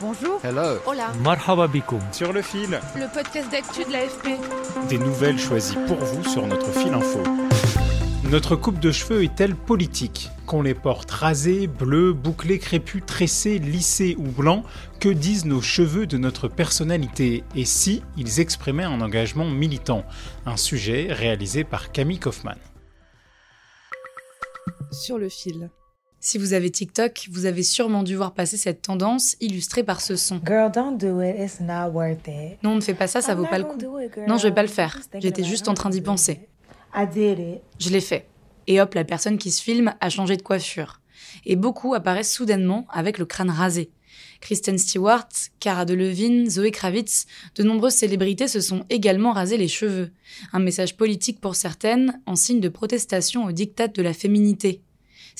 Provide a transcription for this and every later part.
Bonjour. Hello. Hola. Marhaba bikoum. Sur le fil, Le podcast d'actu de l'AFP. des nouvelles choisies pour vous sur notre fil info. Notre coupe de cheveux est-elle politique? Qu'on les porte rasés, bleus, bouclés, crépus, tressés, lissés ou blancs, que disent nos cheveux de notre personnalité? Et si ils exprimaient un engagement militant? Un sujet réalisé par Camille Kaufmann. sur le fil. Si vous avez TikTok, vous avez sûrement dû voir passer cette tendance illustrée par ce son. Girl, don't do it. It's not worth it. Non, ne fais pas ça, ça vaut pas le coup. Non, je vais pas le faire. J'étais juste en train d'y penser. I did it. Je l'ai fait. Et hop, la personne qui se filme a changé de coiffure. Et beaucoup apparaissent soudainement avec le crâne rasé. Kristen Stewart, Cara Delevingne, Zoé Kravitz, de nombreuses célébrités se sont également rasé les cheveux. Un message politique pour certaines, en signe de protestation au diktat de la féminité.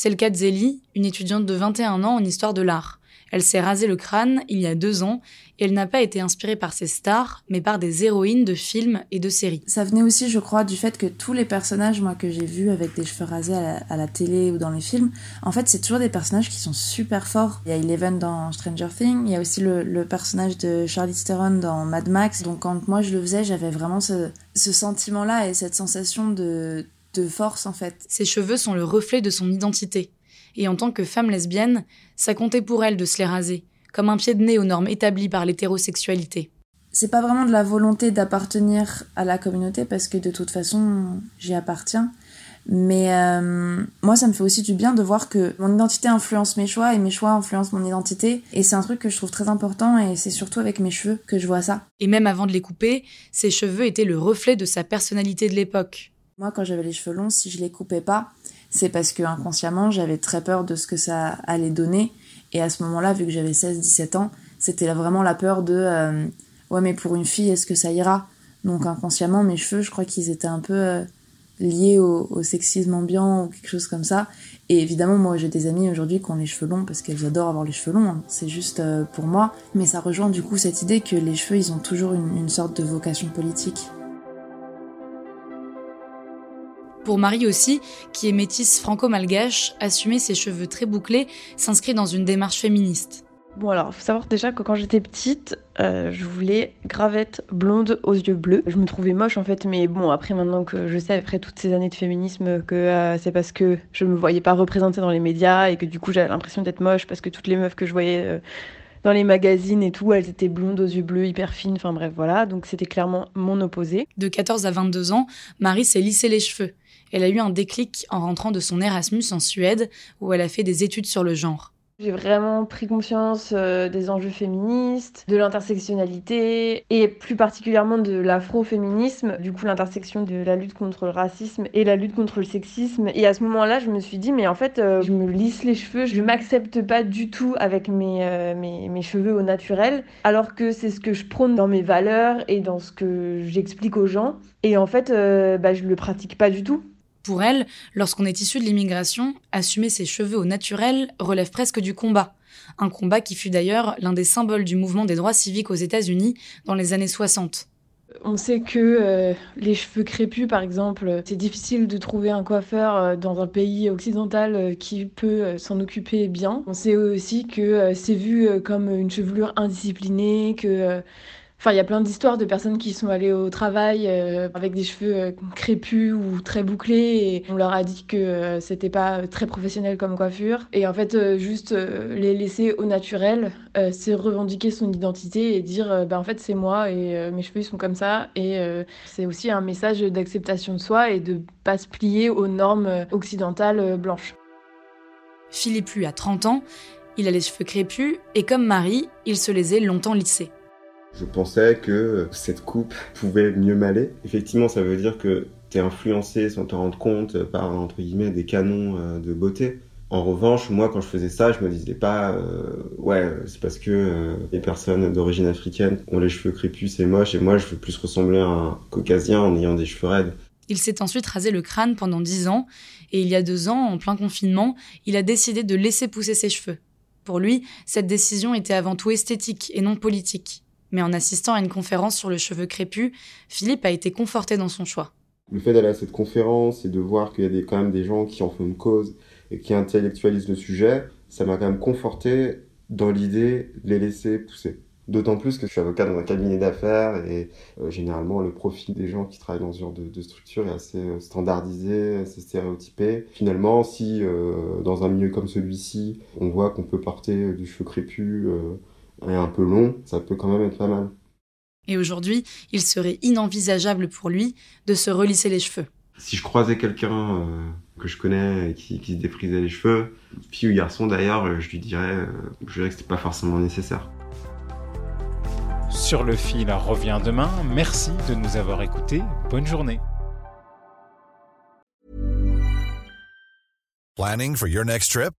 C'est le cas de Zélie, une étudiante de 21 ans en histoire de l'art. Elle s'est rasé le crâne il y a deux ans et elle n'a pas été inspirée par ses stars, mais par des héroïnes de films et de séries. Ça venait aussi, je crois, du fait que tous les personnages, moi, que j'ai vus avec des cheveux rasés à la, télé ou dans les films, en fait, c'est toujours des personnages qui sont super forts. Il y a Eleven dans Stranger Things, il y a aussi le, personnage de Charlize Theron dans Mad Max. Donc, quand moi je le faisais, j'avais vraiment ce, ce sentiment-là et cette sensation de, de force, en fait. Ses cheveux sont le reflet de son identité. Et en tant que femme lesbienne, ça comptait pour elle de se les raser, comme un pied de nez aux normes établies par l'hétérosexualité. c'est pas vraiment de la volonté d'appartenir à la communauté parce que de toute façon j'y appartiens mais euh, moi ça me fait aussi du bien de voir que mon identité influence mes choix et mes choix influencent mon identité et c'est un truc que je trouve très important et c'est surtout avec mes cheveux que je vois ça Et même avant de les couper, ses cheveux étaient le reflet de sa personnalité de l'époque. Moi quand j'avais les cheveux longs si je les coupais pas c'est parce que inconsciemment j'avais très peur de ce que ça allait donner. Et à ce moment-là vu que j'avais 16 17 ans c'était vraiment la peur de euh, ouais mais pour une fille est-ce que ça ira? Donc inconsciemment mes cheveux je crois qu'ils étaient un peu euh, liés au, sexisme ambiant ou quelque chose comme ça. Et évidemment moi j'ai des amis aujourd'hui qui ont les cheveux longs parce qu'elles adorent avoir les cheveux longs hein. c'est juste euh, pour moi. Mais ça rejoint du coup cette idée que les cheveux ils ont toujours une sorte de vocation politique Pour Marie aussi, qui est métisse franco-malgache, assumer ses cheveux très bouclés s'inscrit dans une démarche féministe. Bon alors, faut savoir déjà que quand j'étais petite, euh, je voulais gravette blonde aux yeux bleus. Je me trouvais moche en fait, mais bon après maintenant que je sais après toutes ces années de féminisme que euh, c'est parce que je me voyais pas représentée dans les médias et que du coup j'avais l'impression d'être moche parce que toutes les meufs que je voyais euh, dans les magazines et tout, elles étaient blondes aux yeux bleus, hyper fines, enfin bref voilà, donc c'était clairement mon opposé. De 14 à 22 ans, Marie s'est lissé les cheveux. Elle a eu un déclic en rentrant de son Erasmus en Suède, où elle a fait des études sur le genre. J'ai vraiment pris conscience euh, des enjeux féministes, de l'intersectionnalité et plus particulièrement de l'afroféminisme, du coup l'intersection de la lutte contre le racisme et la lutte contre le sexisme. Et à ce moment-là, je me suis dit, mais en fait, euh, je me lisse les cheveux, je m'accepte pas du tout avec mes, euh, mes, mes cheveux au naturel, alors que c'est ce que je prône dans mes valeurs et dans ce que j'explique aux gens. Et en fait, euh, bah, je le pratique pas du tout. Pour elle, lorsqu'on est issu de l'immigration, assumer ses cheveux au naturel relève presque du combat. Un combat qui fut d'ailleurs l'un des symboles du mouvement des droits civiques aux États-Unis dans les années 60. On sait que euh, les cheveux crépus, par exemple, c'est difficile de trouver un coiffeur euh, dans un pays occidental euh, qui peut s'en occuper bien. On sait aussi que c'est vu comme une chevelure indisciplinée, que... Enfin, il y a plein d'histoires de personnes qui sont allées au travail euh, avec des cheveux euh, crépus ou très bouclés et on leur a dit que euh, c'était pas euh, très professionnel comme coiffure. Et en fait, juste les laisser au naturel, c'est revendiquer son identité et dire bah, en fait c'est moi et mes cheveux sont comme ça. Et c'est aussi un message d'acceptation de soi et de pas se plier aux normes occidentales blanches. Philippe lui a 30 ans, il a les cheveux crépus et comme Marie, il se les est longtemps lissés. Je pensais que cette coupe pouvait mieux m'aller. Effectivement, ça veut dire que t'es influencé sans te rendre compte par entre guillemets des canons euh, de beauté. En revanche, moi, quand je faisais ça, je me disais pas, euh, ouais, c'est parce que euh, les personnes d'origine africaine ont les cheveux crépus, c'est moche, et moi, je veux plus ressembler à un caucasien en ayant des cheveux raides. Il s'est ensuite rasé le crâne pendant dix ans, et il y a deux ans, en plein confinement, il a décidé de laisser pousser ses cheveux. Pour lui, cette décision était avant tout esthétique et non politique. Mais en assistant à une conférence sur le cheveu crépus, Philippe a été conforté dans son choix. Le fait d'aller à cette conférence et de voir qu'il y a quand même des gens qui en font une cause et qui intellectualisent le sujet, ça m'a quand même conforté dans l'idée de les laisser pousser. D'autant plus que je suis avocat dans un cabinet d'affaires et euh, généralement le profil des gens qui travaillent dans ce genre de, de structure est assez euh, standardisé, assez stéréotypé. Finalement, si euh, dans un milieu comme celui-ci, on voit qu'on peut porter du cheveu crépus et un peu long, ça peut quand même être pas mal. Et aujourd'hui, il serait inenvisageable pour lui de se relisser les cheveux. Si je croisais quelqu'un euh, que je connais et qui, qui se défrisait les cheveux, fille ou garçon d'ailleurs, je lui dirais, euh, je dirais que c'était pas forcément nécessaire. Sur le fil revient demain. Merci de nous avoir écoutés. Bonne journée. Planning for your next trip?